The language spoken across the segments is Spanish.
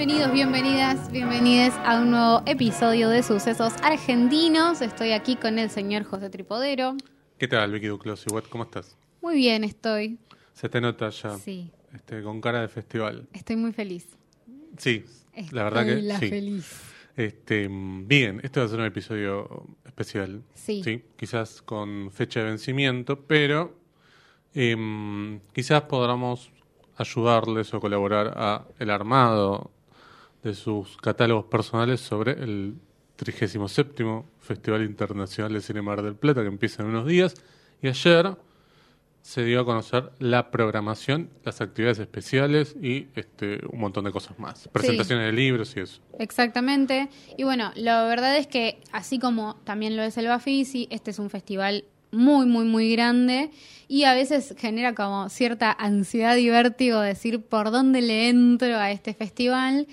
Bienvenidos, bienvenidas, bienvenidas a un nuevo episodio de Sucesos Argentinos. Estoy aquí con el señor José Tripodero. ¿Qué tal, Vicky Duclos? ¿Cómo estás? Muy bien, estoy. Se te nota ya. Sí, Este, con cara de festival. estoy muy feliz. Sí, la verdad que la sí. feliz. Este, bien, este va a ser un episodio especial. Sí. quizás con fecha de vencimiento, pero em, quizás podamos ayudarles o colaborar a el armado de sus catálogos personales sobre el 37 Festival Internacional de Cine Mar del Plata que empieza en unos días y ayer se dio a conocer la programación, las actividades especiales y este un montón de cosas más, presentaciones de libros y eso. Exactamente. Y bueno, la verdad es que así como también lo es el Bafisi, este es un festival muy, muy, muy grande y a veces genera como cierta ansiedad y vértigo decir por dónde le entro a este festival.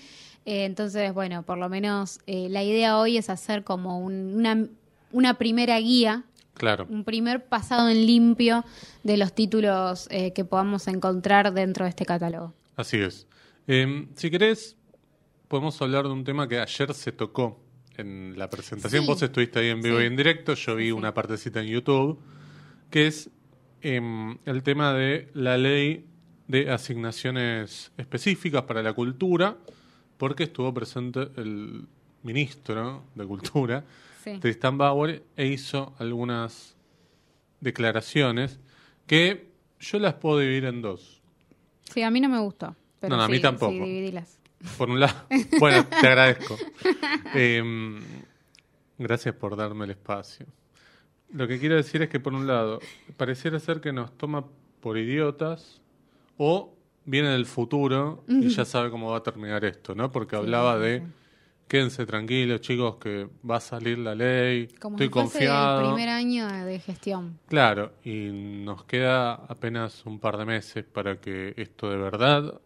Eh, entonces, bueno, por lo menos eh, la idea hoy es hacer como un- una, una primera guía Claro. un primer pasado en limpio de los títulos eh, que podamos encontrar dentro de este catálogo. Así es. Eh, si querés, podemos hablar de un tema que ayer se tocó en la presentación. Sí. Vos estuviste ahí en vivo Sí. y en directo, yo vi Sí, una partecita en YouTube, que es em, el tema de la ley de asignaciones específicas para la cultura, porque estuvo presente el ministro de Cultura, Sí. Tristan Bauer, e hizo algunas declaraciones que yo las puedo dividir en dos. Sí, a mí no me gustó. Pero No, no, a mí tampoco. Sí, dividilas. Por un lado, bueno, te agradezco. Em, gracias por darme el espacio. Lo que quiero decir es que, por un lado, pareciera ser que nos toma por idiotas o viene del futuro y ya sabe cómo va a terminar esto, ¿no? Porque hablaba de quédense tranquilos, chicos, que va a salir la ley, Como estoy si fuese confiado. el primer año de gestión. Claro, y nos queda apenas un par de meses para que esto de verdad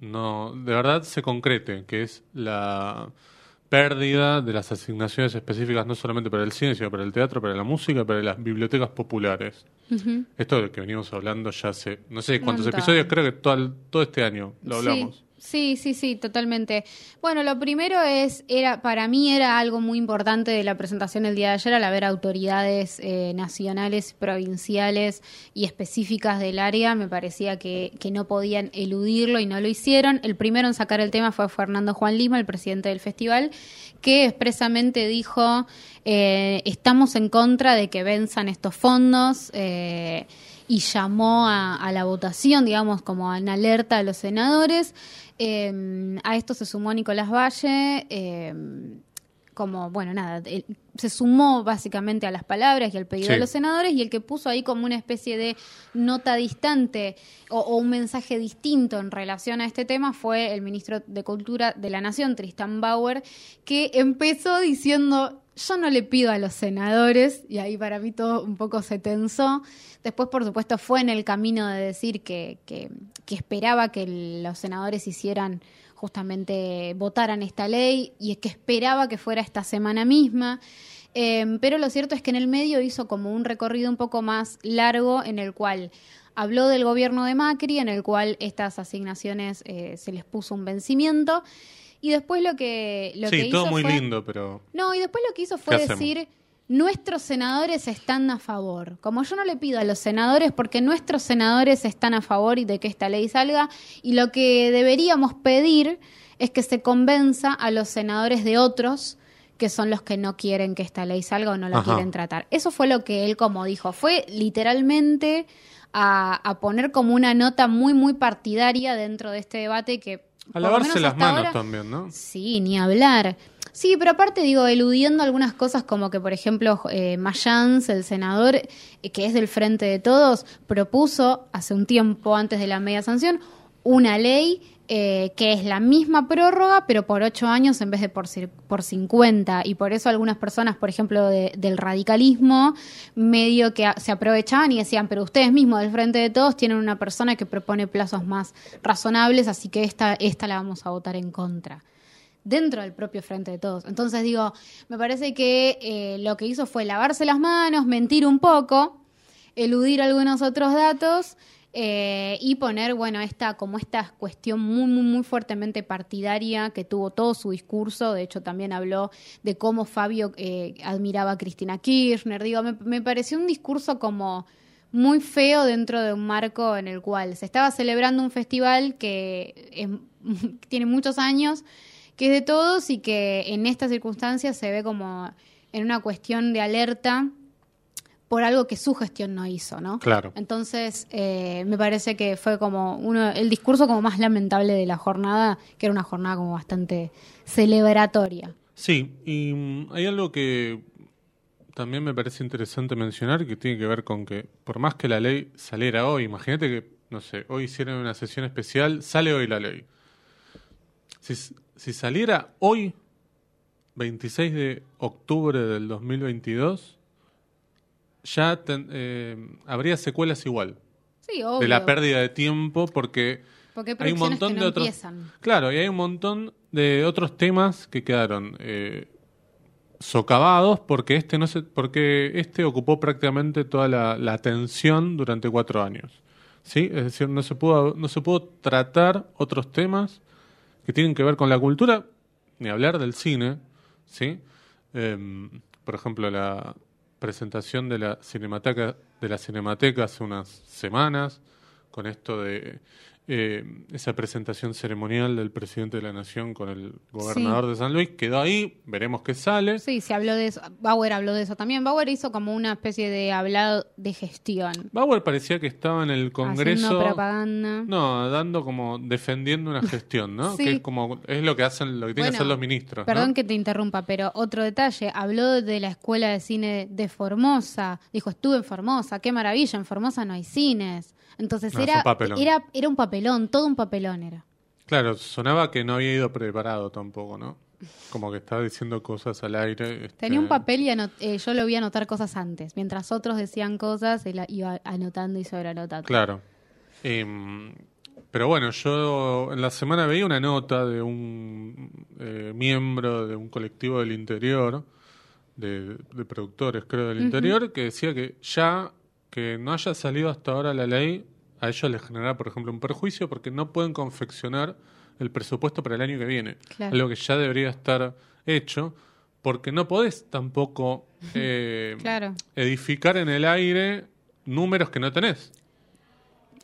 no, de verdad se concrete, que es la pérdida de las asignaciones específicas no solamente para el cine, sino para el teatro, para la música, para las bibliotecas populares. Esto de lo que venimos hablando ya hace, no sé cuántos episodios, creo que todo, todo este año lo hablamos. Sí, sí, sí, sí, totalmente. Bueno, lo primero es, era para mí era algo muy importante de la presentación el día de ayer al haber autoridades eh, nacionales, provinciales y específicas del área. Me parecía que, que no podían eludirlo y no lo hicieron. El primero en sacar el tema fue Fernando Juan Lima, el presidente del festival, que expresamente dijo, eh, estamos en contra de que venzan estos fondos. eh, y llamó a, la votación, digamos, como en alerta a los senadores. Eh, a esto se sumó Nicolás Valle, eh, como, bueno, nada, él- se sumó básicamente a las palabras y al pedido Sí. de los senadores y el que puso ahí como una especie de nota distante o, o un mensaje distinto en relación a este tema fue el ministro de Cultura de la Nación, Tristan Bauer, que empezó diciendo, yo no le pido a los senadores, y ahí para mí todo un poco se tensó. Después, por supuesto, fue en el camino de decir que, que, que esperaba que los senadores hicieran justamente votaran esta ley y que esperaba que fuera esta semana misma. Eh, pero lo cierto es que en el medio hizo como un recorrido un poco más largo en el cual habló del gobierno de Macri, en el cual estas asignaciones eh, se les puso un vencimiento. Y después lo que, lo que sí, todo hizo muy fue- lindo, pero no, y después lo que hizo fue decir, nuestros senadores están a favor. Como yo no le pido a los senadores, porque nuestros senadores están a favor y de que esta ley salga, y lo que deberíamos pedir es que se convenza a los senadores de otros que son los que no quieren que esta ley salga o no la Ajá. quieren tratar. Eso fue lo que él como dijo, fue literalmente a, a poner como una nota muy, muy partidaria dentro de este debate que... a lavarse las manos ahora- también, ¿no? Sí, ni hablar. Sí, pero aparte digo, eludiendo algunas cosas como que, por ejemplo, eh, Mayans, el senador, eh, que es del Frente de Todos, propuso hace un tiempo antes de la media sanción una ley eh, que es la misma prórroga, pero por ocho años en vez de por, por 50. Y por eso algunas personas, por ejemplo, de- del radicalismo, medio que se aprovechaban y decían, pero ustedes mismos del Frente de Todos tienen una persona que propone plazos más razonables, así que esta, esta la vamos a votar en contra dentro del propio frente de todos. Entonces digo, me parece que eh, lo que hizo fue lavarse las manos, mentir un poco, eludir algunos otros datos eh, y poner, bueno, esta, como esta cuestión muy, muy, muy fuertemente partidaria que tuvo todo su discurso. De hecho, también habló de cómo Fabio eh, admiraba a Cristina Kirchner. Digo, me, me pareció un discurso como muy feo dentro de un marco en el cual se estaba celebrando un festival que es- tiene muchos años, que es de todos y que en estas circunstancias se ve como en una cuestión de alerta por algo que su gestión no hizo, ¿no? Claro. Entonces, eh, me parece que fue como uno, el discurso como más lamentable de la jornada, que era una jornada como bastante celebratoria. Sí, y mm, hay algo que también me parece interesante mencionar que tiene que ver con que por más que la ley saliera hoy, imagínate que, no sé, hoy hicieron una sesión especial, sale hoy la ley. Si, si saliera hoy, 26 de octubre del 2022, ya ten- eh, habría secuelas igual Sí, obvio. de la pérdida de tiempo porque Porque hay hay un montón que de no otros empiezan. claro y hay un montón de otros temas que quedaron eh, socavados porque este no se porque este ocupó prácticamente toda la, la atención durante cuatro años sí es decir no se pudo no se pudo tratar otros temas que tienen que ver con la cultura ni hablar del cine sí Em, por ejemplo la presentación de la cinemateca de la cinemateca hace unas semanas con esto de eh, esa presentación ceremonial del presidente de la nación con el gobernador de San Luis quedó ahí veremos qué sale Sí, se habló de eso. Bauer habló de eso también. Bauer hizo como una especie de hablado de gestión. Bauer parecía que estaba en el Congreso Haciendo propaganda. no dando como defendiendo una gestión no Sí. que es como es lo que hacen lo que tienen que hacer los ministros Perdón ¿no? que te interrumpa, pero otro detalle. Habló de la escuela de cine de Formosa. Dijo, estuve en Formosa. Qué maravilla, en Formosa no hay cines. Entonces No, era, era, era un papelón, todo un papelón era. Claro, sonaba que no había ido preparado tampoco, ¿no? Como que estaba diciendo cosas al aire. este, Tenía un papel y eh, yo lo vi anotar cosas antes. Mientras otros decían cosas, él iba anotando y sobreanotando. Claro. Em, pero bueno, yo en la semana veía una nota de un eh, miembro de un colectivo del interior, de, de productores creo del interior, que decía que ya que no haya salido hasta ahora la ley, a ellos les genera, por ejemplo, un perjuicio porque no pueden confeccionar el presupuesto para el año que viene. Claro. Algo que ya debería estar hecho, porque no podés tampoco eh, Claro. edificar en el aire números que no tenés.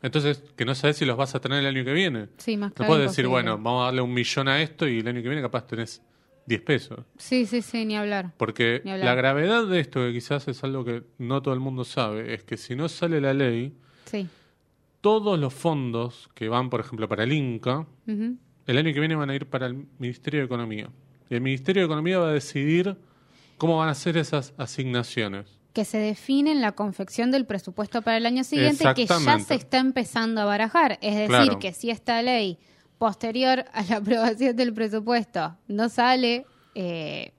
Entonces, que no sabes si los vas a tener el año que viene. Sí, más No claro puedes decir, bueno, vamos a darle un millón a esto y el año que viene capaz tenés 10 pesos. Sí, sí, sí, ni hablar. Porque Ni hablar. la gravedad de esto, que quizás es algo que no todo el mundo sabe, es que si no sale la ley, Sí. Todos los fondos que van, por ejemplo, para el Inca, el año que viene van a ir para el Ministerio de Economía. Y el Ministerio de Economía va a decidir cómo van a ser esas asignaciones. que se define en la confección del presupuesto para el año siguiente, que ya se está empezando a barajar. Es decir, Claro. que si esta ley posterior a la aprobación del presupuesto no sale eh,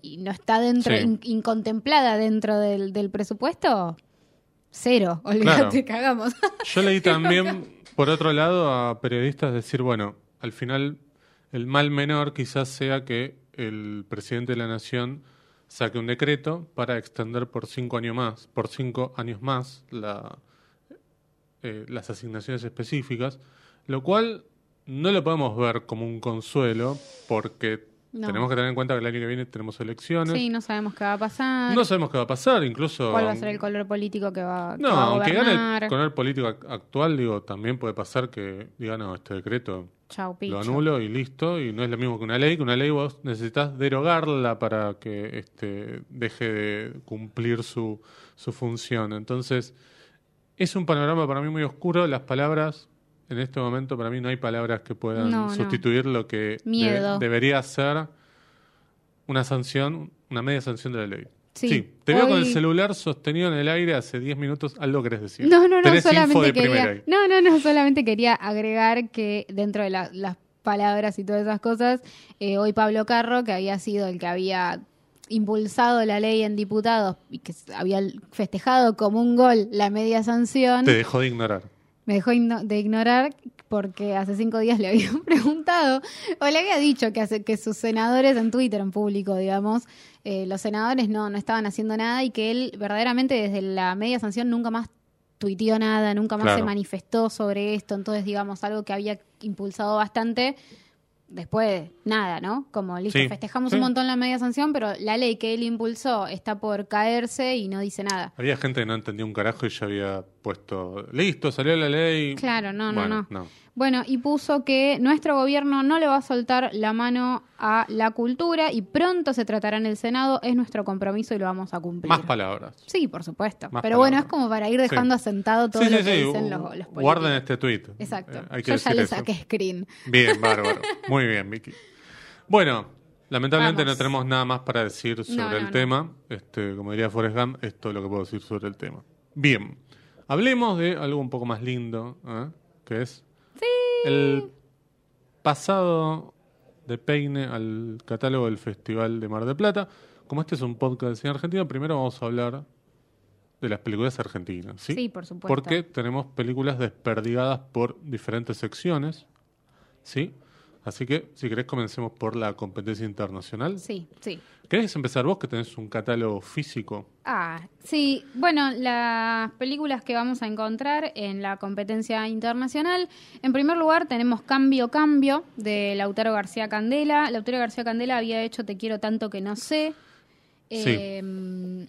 y no está dentro, Sí. in- incontemplada dentro del, del presupuesto, cero. Olvídate, cagamos. Yo leí también, por otro lado, a periodistas decir, bueno, al final el mal menor quizás sea que el presidente de la nación saque un decreto para extender por cinco años más, por cinco años más la, eh, las asignaciones específicas, lo cual no lo podemos ver como un consuelo porque No. tenemos que tener en cuenta que el año que viene tenemos elecciones. Sí, no sabemos qué va a pasar. No sabemos qué va a pasar, incluso... ¿Cuál va a ser el color político que va, que No, va a aunque gane gobernar? el color político ac- actual, digo, también puede pasar que diga, no, este decreto Chau, lo anulo y listo, y no es lo mismo que una ley, que una ley vos necesitas derogarla para que este, deje de cumplir su, su función. Entonces, es un panorama para mí muy oscuro, las palabras... En este momento para mí no hay palabras que puedan No, no. sustituir lo que de- debería ser una sanción, una media sanción de la ley. Sí, te veo con el celular sostenido en el aire hace 10 minutos, algo querés decir. No, no, no, Tenés solamente quería, no, no, no, solamente quería agregar que dentro de la- las palabras y todas esas cosas, eh, hoy Pablo Carro, que había sido el que había impulsado la ley en diputados y que había festejado como un gol la media sanción, Te dejó de ignorar. Me dejó de ignorar porque hace cinco días le habían preguntado o le había dicho que, hace, que sus senadores en Twitter, en público, digamos, eh, los senadores no, no estaban haciendo nada y que él verdaderamente desde la media sanción nunca más tuiteó nada, nunca más se manifestó sobre esto, entonces digamos algo que había impulsado bastante, después nada, ¿no? Como listo, Sí, festejamos sí. un montón la media sanción, pero la ley que él impulsó está por caerse y no dice nada. Había gente que no entendía un carajo y ya había puesto, listo, salió la ley. Claro, no, no, Bueno, no. Bueno, y puso que nuestro gobierno no le va a soltar la mano a la cultura y pronto se tratará en el Senado, es nuestro compromiso y lo vamos a cumplir. Más palabras. Sí, por supuesto. Más Pero bueno, es como para ir dejando Sí. asentado todo Sí, lo sí, que dicen los, los políticos. Guarden este tweet. Exacto. Eh, hay que Yo ya le saqué screen. Bien, bárbaro. Muy bien, Vicky. Bueno, lamentablemente Vamos. no tenemos nada más para decir sobre No, no, el no. tema. Este, como diría Forrest Gump, esto es lo que puedo decir sobre el tema. Bien, hablemos de algo un poco más lindo, ¿eh? que es el pasado de Peine al catálogo del Festival de Mar del Plata. Como este es un podcast de cine argentino, primero vamos a hablar de las películas argentinas. Sí, Sí, por supuesto. Porque tenemos películas desperdigadas por diferentes secciones. ¿Sí? Así que, si querés, comencemos por la competencia internacional. Sí, sí. ¿Querés empezar vos, que tenés un catálogo físico? Ah, sí. Bueno, las películas que vamos a encontrar en la competencia internacional. En primer lugar, tenemos Cambio, Cambio, de Lautaro García Candela. Lautaro García Candela había hecho Te quiero tanto que no sé. Sí. Eh,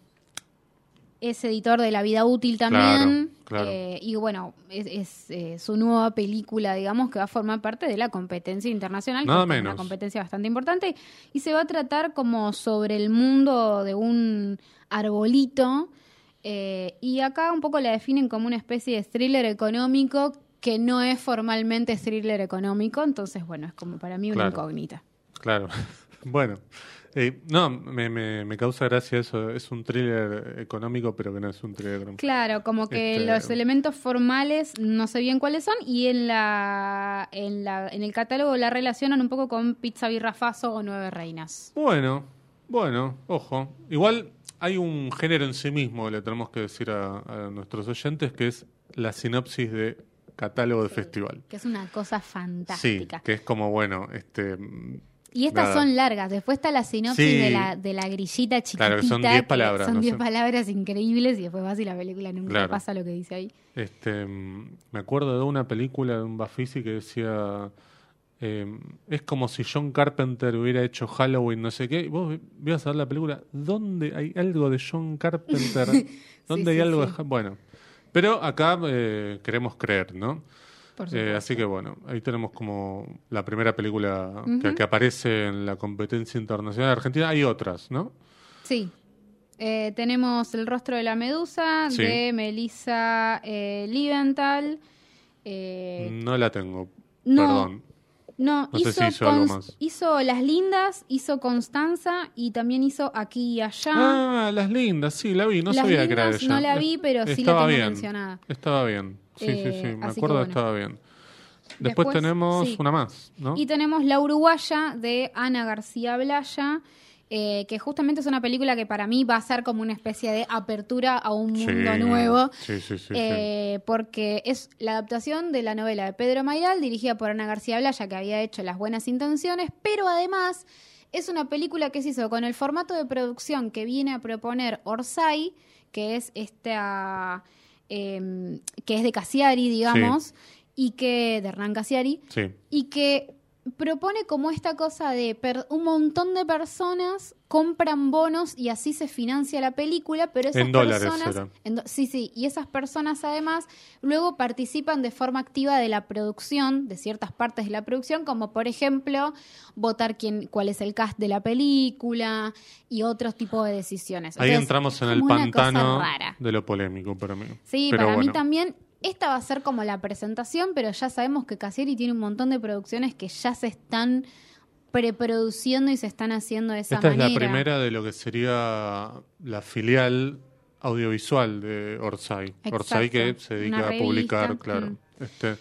es editor de La Vida Útil también. Claro, claro. Eh, y bueno, es, es, eh, su nueva película, digamos, que va a formar parte de la competencia internacional, Nada que es menos. una competencia bastante importante. Y se va a tratar como sobre el mundo de un arbolito. eh, y acá un poco la definen como una especie de thriller económico que no es formalmente thriller económico. Entonces, bueno, es como para mí una Claro. incógnita. Claro. bueno. Eh, no, me, me- me causa gracia eso. Es un thriller económico, pero que no es un thriller económico. Claro, como que Este- los elementos formales no sé bien cuáles son y en la en la en el catálogo la relacionan un poco con Pizza Birrafazo o Nueve Reinas. Bueno, bueno, ojo. Igual hay un género en sí mismo, le tenemos que decir a, a nuestros oyentes, que es la sinopsis de catálogo de festival. Que es una cosa Sí, fantástica. que es como, bueno, este... Y estas son largas. Después está la sinopsis Sí. de, la, de la grillita chiquitita. Claro, que son 10 que palabras, Son no 10 sé. palabras increíbles y después vas y la película nunca Claro. pasa lo que dice ahí. Este, mm, me acuerdo de una película de un Bafisi que decía, eh, es como si John Carpenter hubiera hecho Halloween, no sé qué, y vos ibas a ver la película, ¿dónde hay algo de John Carpenter? ¿Dónde hay sí, algo sí. de Bueno, pero acá eh, queremos creer, ¿no? Eh, así que bueno, ahí tenemos como la primera película que, aparece en la competencia internacional de Argentina. Hay otras, ¿no? Sí. Eh, tenemos El rostro de la medusa Sí. de Melissa eh, Liebenthal. Eh, No la tengo, no, perdón. No, No sé hizo, si hizo algo más. hizo Las Lindas, hizo Constanza y también hizo Aquí y Allá. Ah, Las Lindas, sí, la vi, no Las sabía que era ella. no la vi, pero sí la Estaba tengo bien. mencionada. Estaba bien, sí, sí, Eh, sí, me así que acuerdo que bueno. estaba bien. Después, Después, tenemos sí. una más, ¿no? Y tenemos La Uruguaya de Ana García Blaya, eh, que justamente es una película que para mí va a ser como una especie de apertura a un mundo nuevo. Sí, sí, sí. sí. eh, porque es la adaptación de la novela de Pedro Mayral, dirigida por Ana García Blaya, que había hecho Las Buenas Intenciones, pero además es una película que se hizo con el formato de producción que viene a proponer Orsay, que es esta. Eh, que es de Cassiari, digamos, y que. de Hernán Cassiari, Sí. y que propone como esta cosa de per- un montón de personas compran bonos y así se financia la película, pero esas En personas en sí, sí, y esas personas además luego participan de forma activa de la producción, de ciertas partes de la producción, como por ejemplo votar quién, cuál es el cast de la película y otros tipos de decisiones. Ahí Entonces, entramos en el pantano de lo polémico para mí. Sí, Pero para mí también. Esta va a ser como la presentación, pero ya sabemos que Casieri tiene un montón de producciones que ya se están preproduciendo y se están haciendo de esa Esta manera. es la primera de lo que sería la filial audiovisual de Orsay. Exacto. Orsay que se dedica a publicar, claro. mm. Este,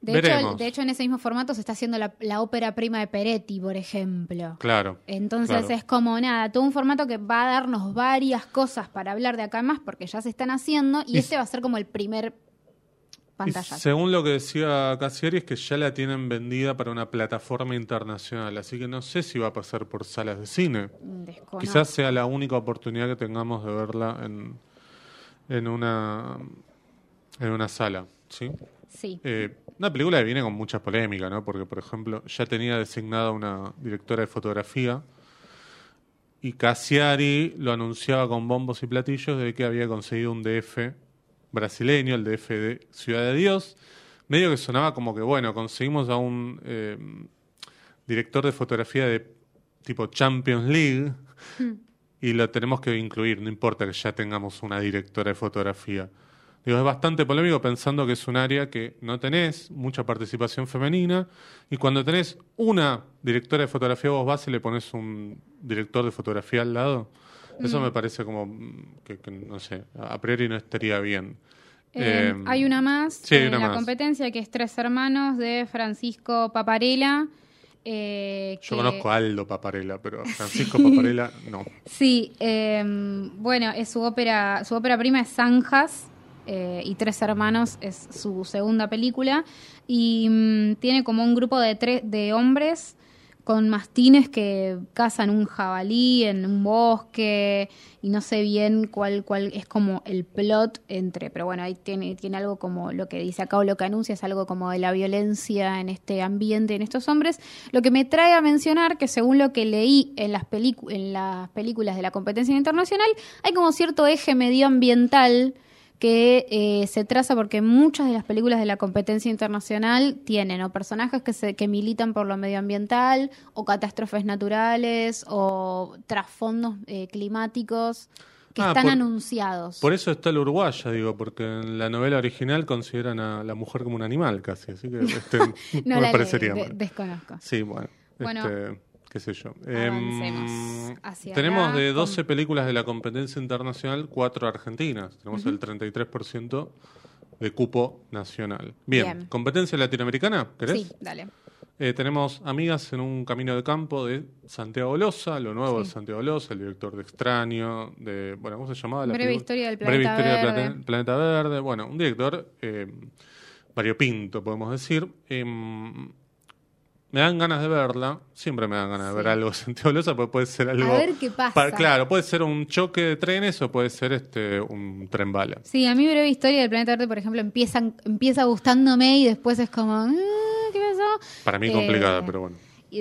De hecho, de hecho, en ese mismo formato se está haciendo la, la ópera prima de Peretti, por ejemplo. claro. Entonces claro. es como nada, todo un formato que va a darnos varias cosas para hablar de acá más porque ya se están haciendo y, Y este va a ser como el primer Y según lo que decía Cassieri es que ya la tienen vendida para una plataforma internacional, así que no sé si va a pasar por salas de cine. Desconozco. Quizás sea la única oportunidad que tengamos de verla en, en una En una sala, ¿sí? Sí. Eh, una película que viene con muchas polémicas, ¿no? Porque, por ejemplo, ya tenía designada una directora de fotografía y Cassiari lo anunciaba con bombos y platillos de que había conseguido un DF brasileño, el DF de Ciudad de Dios. Medio que sonaba como que, bueno, conseguimos a un eh, director de fotografía de tipo Champions League y lo tenemos que incluir, no importa que ya tengamos una directora de fotografía. Digo, es bastante polémico pensando que es un área que no tenés mucha participación femenina y cuando tenés una directora de fotografía vos vas y le pones un director de fotografía al lado. Eso me parece como mm, que, que, no sé, a priori no estaría bien. Eh, Eh, hay una más sí, en una la más. competencia que es Tres Hermanos de Francisco Paparella. eh, Yo que- conozco a Aldo Paparella, pero a Francisco Paparella no. Sí, eh, bueno, es su ópera, su ópera prima es Zanjas eh, y Tres Hermanos es su segunda película y mm, tiene como un grupo de tres de hombres con mastines que cazan un jabalí en un bosque y no sé bien cuál cuál es como el plot entre, pero bueno, ahí tiene tiene algo como lo que dice acá o lo que anuncia es algo como de la violencia en este ambiente en estos hombres, lo que me trae a mencionar que según lo que leí en las en las películas de la competencia internacional hay como cierto eje medioambiental que eh, se traza porque muchas de las películas de la competencia internacional tienen o personajes que, se, que militan por lo medioambiental o catástrofes naturales o trasfondos eh, climáticos que Ah, están por- anunciados. Por eso está la uruguaya, digo, porque en la novela original consideran a la mujer como un animal casi, así que este, no, me parecería de- mal. desconozco. Sí, bueno. Bueno, este, qué sé yo. avancemos Em, hacia tenemos acá de con- 12 películas de la competencia internacional, cuatro argentinas. Tenemos el 33% de cupo nacional. Bien, Bien. competencia latinoamericana, ¿querés? Sí, dale. Eh, tenemos Amigas en un camino de campo de Santiago Loza, lo nuevo de. Santiago Loza, el director de Extraño, de, bueno, ¿cómo se llamaba? La Breve película? historia del Breve planeta historia del verde. plate- planeta verde. Bueno, un director eh, variopinto, podemos decir. Em, me dan ganas de verla, siempre me dan ganas de ver algo de Santiago Loza, porque puede ser algo... A ver qué pasa. pa- claro, puede ser un choque de trenes o puede ser este un tren bala. Sí, a mí Breve Historia del Planeta Verde, por ejemplo, empieza, empieza gustándome y después es como, "Ah, ¿qué pasó? Para mí Eh, complicada, pero bueno.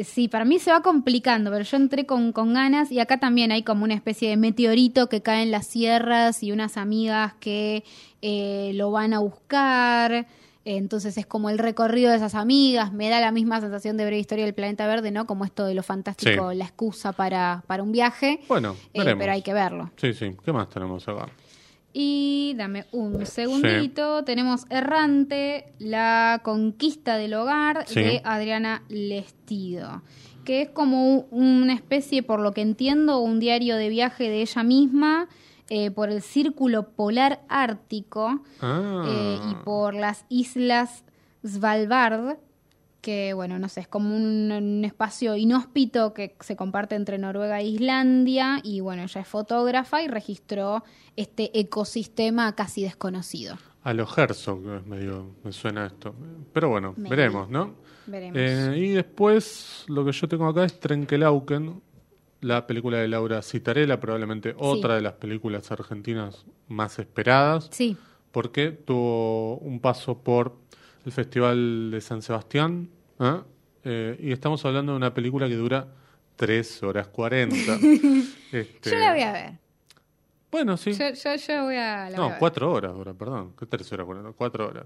Sí, para mí se va complicando, pero yo entré con, con ganas y acá también hay como una especie de meteorito que cae en las sierras y unas amigas que eh, lo van a buscar. Entonces es como el recorrido de esas amigas, me da la misma sensación de breve historia del planeta verde, ¿no? Como esto de lo fantástico, Sí. la excusa para, para un viaje. Bueno, Eh, pero hay que verlo. Sí, sí. ¿Qué más tenemos acá? Y dame un segundito. Tenemos Errante, la conquista del hogar Sí. de Adriana Lestido. Que es como una especie, por lo que entiendo, un diario de viaje de ella misma eh, por el círculo polar ártico Ah. eh, y por las islas Svalbard, que bueno, no sé, es como un, un espacio inhóspito que se comparte entre Noruega e Islandia, y bueno, ella es fotógrafa y registró este ecosistema casi desconocido. A los Herzog medio, me suena esto. Pero bueno, veremos, ¿no? Veremos. Eh, y después lo que yo tengo acá es Trenkelauken, la película de Laura Citarella, probablemente otra de las películas argentinas más esperadas, sí, porque tuvo un paso por el Festival de San Sebastián, ¿eh? Eh, y estamos hablando de una película que dura 3 horas 40. Este, yo la voy a ver. Bueno, sí. Yo, yo, yo voy a la No, ver. cuatro horas dura, perdón. ¿Qué tres horas? Bueno, cuatro horas.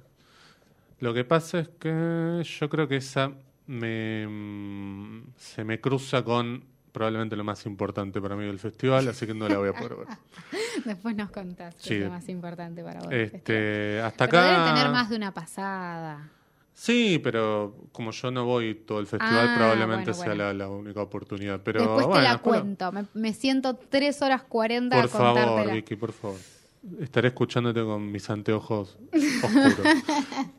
Lo que pasa es que yo creo que esa me, mm, se me cruza con probablemente lo más importante para mí del festival, así que no la voy a poder ver. Después nos contás qué Sí. es lo más importante para vos. Este, hasta Pero acá. debe tener más de una pasada. Sí, pero como yo no voy todo el festival, Ah, probablemente bueno, sea bueno. La, la única oportunidad. Pero Después te bueno, la espero- cuento. Me, me siento tres horas 40 Por a favor. Vicky, por favor. Estaré escuchándote con mis anteojos oscuros.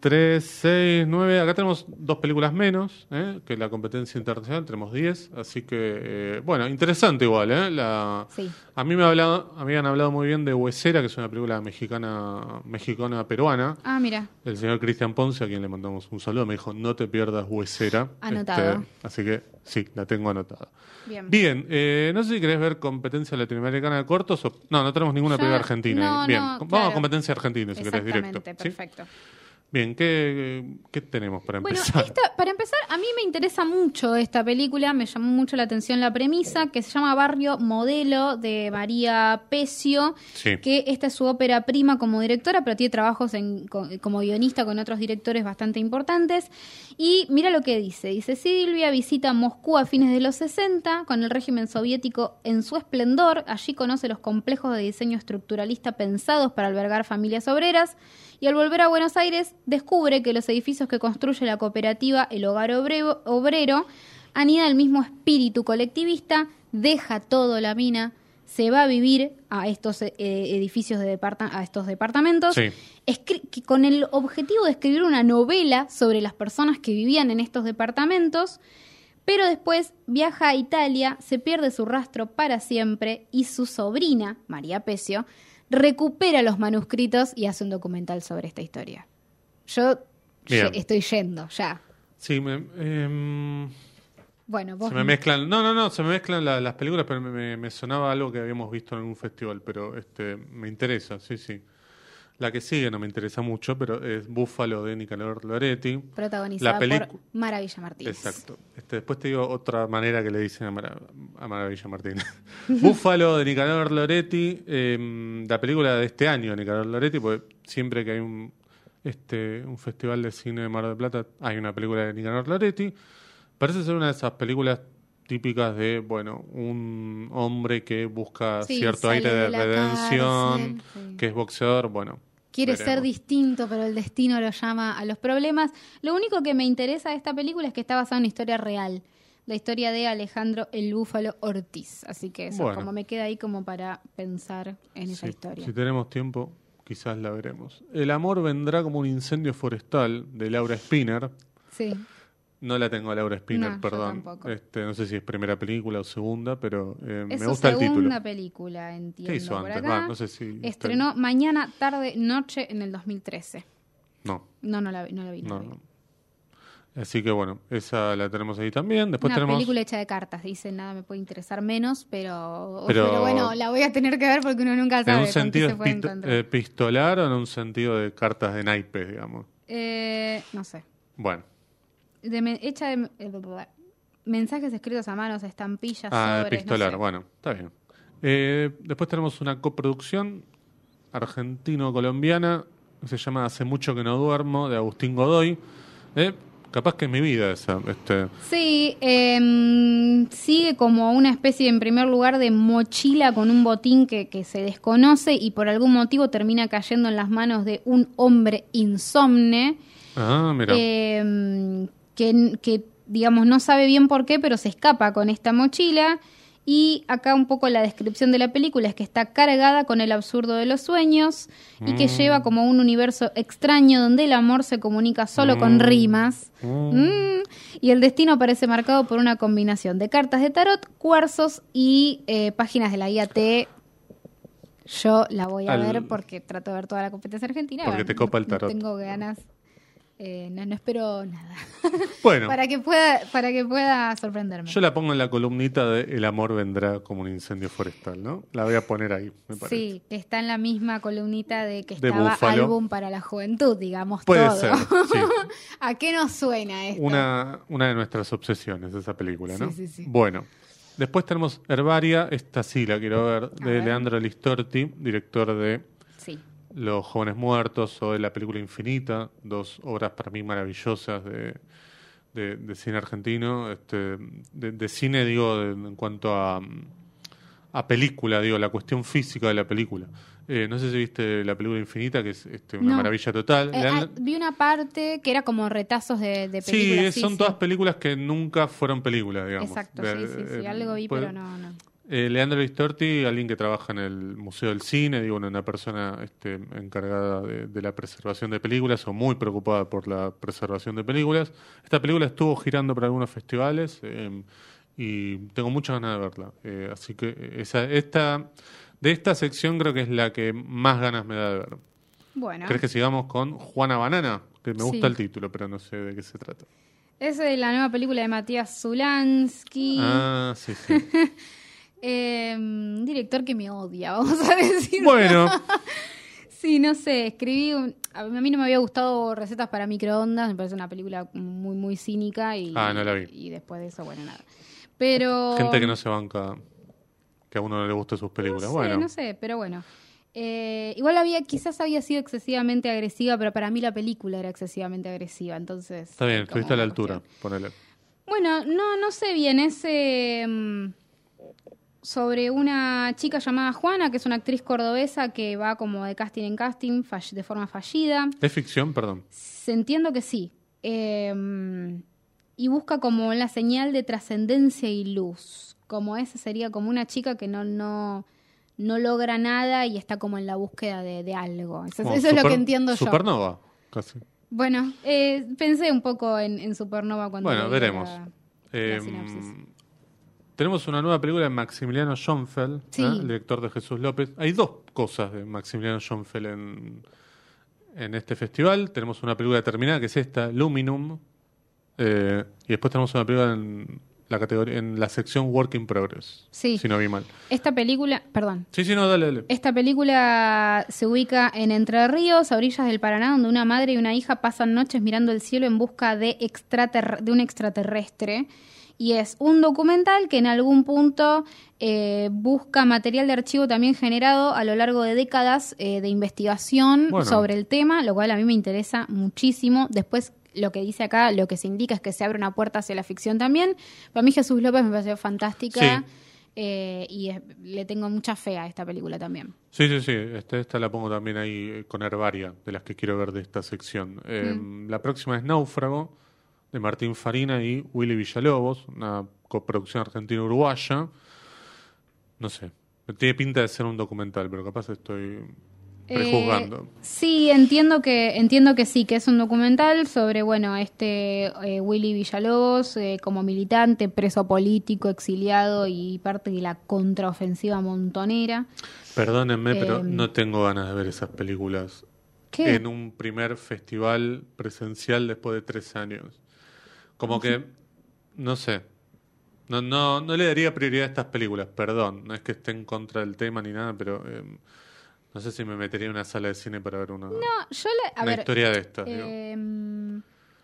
3, 6, 9. Acá tenemos dos películas menos ¿eh? que la competencia internacional. Tenemos 10. Así que, eh, bueno, interesante igual. ¿eh? La, Sí. a mí me hablado, habían hablado muy bien de Huesera, que es una película mexicana, mexicana peruana. Ah, mira. El señor Cristian Ponce, a quien le mandamos un saludo, me dijo: No te pierdas Huesera. Anotado. Este, así que Sí, la tengo anotada. Bien. Bien, eh, no sé si querés ver competencia latinoamericana de cortos o... No, no tenemos ninguna película argentina. no, Bien, no, vamos claro. a competencia argentina si querés directo. Exactamente, ¿sí? Bien, ¿qué, ¿qué tenemos para Bueno, empezar? esta, para empezar, a mí me interesa mucho esta película, me llamó mucho la atención la premisa, que se llama Barrio Modelo de María Pecio, Sí. que esta es su ópera prima como directora, pero tiene trabajos en- co- como guionista con otros directores bastante importantes. Y mira lo que dice, dice Silvia visita Moscú a fines de los 60 con el régimen soviético en su esplendor, allí conoce los complejos de diseño estructuralista pensados para albergar familias obreras y al volver a Buenos Aires descubre que los edificios que construye la cooperativa El Hogar Obrero, Obrero anida el mismo espíritu colectivista, deja todo la mina, se va a vivir a estos eh, edificios de departa- a estos departamentos Sí. con el objetivo de escribir una novela sobre las personas que vivían en estos departamentos, pero después viaja a Italia, se pierde su rastro para siempre y su sobrina, María Pecio, recupera los manuscritos y hace un documental sobre esta historia. Yo Bien. estoy yendo, ya. Sí, me, em, Bueno, vos... se me mezclan... No, no, no, se me mezclan la- las películas, pero me, me- me sonaba algo que habíamos visto en algún festival, pero este me interesa, sí, sí. La que sigue no me interesa mucho, pero es Búfalo de Nicanor Loretti. protagonizada la por Maravilla Martínez. Exacto. Este, después te digo otra manera que le dicen a, Mara- a Maravilla Martínez. Búfalo de Nicanor Loretti, eh, la película de este año de Nicanor Loretti, porque siempre que hay un, este, un festival de cine de Mar del Plata hay una película de Nicanor Loretti. Parece ser una de esas películas típicas de, bueno, un hombre que busca Sí, cierto aire de, redención, cárcel, sí. que es boxeador, bueno. Quiere veremos. ser distinto, pero el destino lo llama a los problemas. Lo único que me interesa de esta película es que está basada en una historia real. La historia de Alejandro el Búfalo Ortiz. Así que eso, Bueno. como me queda ahí como para pensar en esa historia. Si tenemos tiempo, quizás la veremos. El amor vendrá como un incendio forestal de Laura Spinner. Sí. No la tengo a Laura Spinner, No, perdón. tampoco. Este, no sé si es primera película o segunda, pero eh, Es me gusta el segunda título. película, entiendo. ¿Qué hizo por antes? acá. No sé si. Estrenó mañana, tarde, noche en el 2013. No, No, no la vi. No la vi, no no, la vi. Así que bueno, esa la tenemos ahí también. Después Una tenemos. película hecha de cartas, dice, nada me puede interesar menos, pero, Pero- pero bueno, la voy a tener que ver porque uno nunca ¿En sabe un con qué sentido se puede eh, epistolar o en un sentido de cartas de naipes, digamos? Eh, no sé. Bueno, De hecha de eh, mensajes escritos a manos, estampillas, ah, sobres, epistolar, no sé. bueno, está bien. Eh, después tenemos una coproducción argentino-colombiana se llama Hace mucho que no duermo, de Agustín Godoy. Eh, capaz que es mi vida esa. Este, Sí, em, sigue como una especie, en primer lugar, de mochila con un botín que, que se desconoce y por algún motivo termina cayendo en las manos de un hombre insomne. ah, mira. eh, que, que, digamos, no sabe bien por qué, pero se escapa con esta mochila. Y acá un poco la descripción de la película es que está cargada con el absurdo de los sueños y que Mm. lleva como un universo extraño donde el amor se comunica solo con Mm. rimas. Mm. Y el destino parece marcado por una combinación de cartas de tarot, cuarzos y eh, páginas de la guía T. Yo la voy a Al- ver porque trato de ver toda la competencia argentina. Porque te copa el tarot. tengo ganas. Eh, no, no espero nada. Bueno, para que pueda para que pueda sorprenderme. yo la pongo en la columnita de El amor vendrá como un incendio forestal, ¿no? La voy a poner ahí, me parece. Sí, que está en la misma columnita de que De estaba Búfalo. álbum para la juventud, digamos Puede todo. ser, sí. ¿A qué nos suena esto? Una, una de nuestras obsesiones, esa película, ¿no? Sí, sí, sí. Bueno, después tenemos Herbaria, esta sí la quiero ver, de ver. Leandro Listorti, director de. Los Jóvenes Muertos o de la película Infinita, dos obras para mí maravillosas de, de, de cine argentino, este, de, de cine, digo, de- en cuanto a, a película, digo, la cuestión física de la película. Eh, no sé si viste la película Infinita, que es este, una No. maravilla total. Eh, ah, vi una parte que era como retazos de, de Sí, películas. son todas películas que nunca fueron películas, digamos. Exacto, De- sí, sí, sí. eh, Algo vi, pues, pero no, no. Eh, Leandro Listorti, alguien que trabaja en el Museo del Cine, digo, una persona este, encargada de, de la preservación de películas o muy preocupada por la preservación de películas. Esta película estuvo girando por algunos festivales eh, y tengo muchas ganas de verla. Eh, así que esa, esta, de esta sección creo que es la que más ganas me da de ver. Bueno. ¿Crees que sigamos con Juana Banana? Que me gusta Sí. el título, pero no sé de qué se trata. Es de la nueva película de Matías Zulansky. Ah, sí, sí. Eh, un director que me odia, vamos a decir. Bueno, Sí, no sé, escribí... un- A mí no me había gustado Recetas para microondas, me parece una película muy, muy cínica y... Ah, no la vi. Y después de eso, bueno, nada. Pero... gente que no se banca, que a uno no le gusten sus películas. No sé, bueno, no sé, pero bueno. Eh, igual había, quizás había sido excesivamente agresiva, pero para mí la película era excesivamente agresiva, entonces... está bien, estuviste a la altura, ponele. Bueno, no, no sé bien, es eh, mm, sobre una chica llamada Juana, que es una actriz cordobesa que va como de casting en casting de forma fallida. ¿Es ficción? Perdón. Entiendo que sí. Eh, y busca como la señal de trascendencia y luz. Como esa sería como una chica que no, no, no logra nada y está como en la búsqueda de, de algo. Eso, es lo que entiendo yo. Supernova, casi. Bueno, eh, pensé un poco en, en Supernova cuando Bueno, veremos. la- Eh, sinopsis. Tenemos una nueva película de Maximiliano Schoenfeld, Sí. ¿eh? el director de Jesús López. Hay dos cosas de Maximiliano Schoenfeld en, en este festival. Tenemos una película terminada, que es esta, Luminum. eh, y después tenemos una película en la categoría en la sección Work in Progress. Sí. Si no vi mal. Esta película, perdón, Sí, sí, no, dale, dale. esta película se ubica en Entre Ríos, a orillas del Paraná, donde una madre y una hija pasan noches mirando el cielo en busca de, extrater- de un extraterrestre. Y es un documental que en algún punto eh, busca material de archivo también generado a lo largo de décadas eh, de investigación Bueno. sobre el tema, lo cual a mí me interesa muchísimo. Después, lo que dice acá, lo que se indica es que se abre una puerta hacia la ficción también. Para mí Jesús López me pareció fantástica. Sí. Eh, y es- le tengo mucha fe a esta película también. Sí, sí, sí. Este, esta la pongo también ahí eh, con Herbaria, de las que quiero ver de esta sección. Eh, Mm. La próxima es Náufrago, de Martín Farina y Willy Villalobos, una coproducción argentina-uruguaya. No sé, tiene pinta de ser un documental, pero capaz estoy prejuzgando. Eh, sí, entiendo que entiendo que sí, que es un documental sobre, bueno, este eh, Willy Villalobos eh, como militante, preso político, exiliado y parte de la contraofensiva montonera. Perdónenme, pero eh, no tengo ganas de ver esas películas ¿Qué? en un primer festival presencial después de tres años. Como que, no sé, no, no, no le daría prioridad a estas películas, perdón, no es que esté en contra del tema ni nada, pero eh, no sé si me metería en una sala de cine para ver una, No, yo le, a una ver, historia de estas. Eh,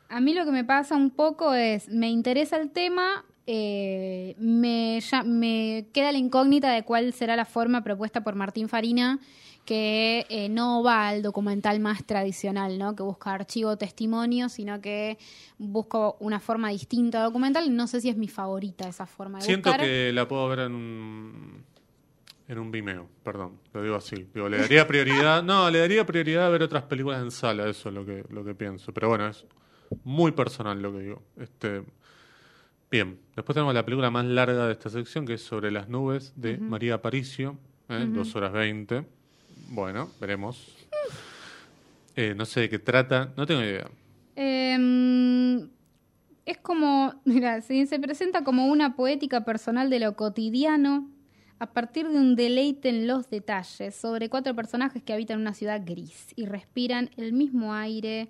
a mí lo que me pasa un poco es, me interesa el tema, eh, me, ya- me queda la incógnita de cuál será la forma propuesta por Martín Farina, que eh, no va al documental más tradicional, ¿no? que busca archivo, testimonio, sino que busco una forma distinta de documental. No sé si es mi favorita esa forma de Siento buscar. que la puedo ver en un, en un Vimeo, perdón, lo digo así. Digo, le daría prioridad, no, le daría prioridad a ver otras películas en sala, eso es lo que, lo que pienso. Pero bueno, es muy personal lo que digo. Este, bien, después tenemos la película más larga de esta sección, que es Sobre las nubes, de María Aparicio, ¿eh? dos horas veinte. Bueno, veremos. Eh, no sé de qué trata, no tengo idea. Eh, es como, mira, se, se presenta como una poética personal de lo cotidiano a partir de un deleite en los detalles sobre cuatro personajes que habitan una ciudad gris y respiran el mismo aire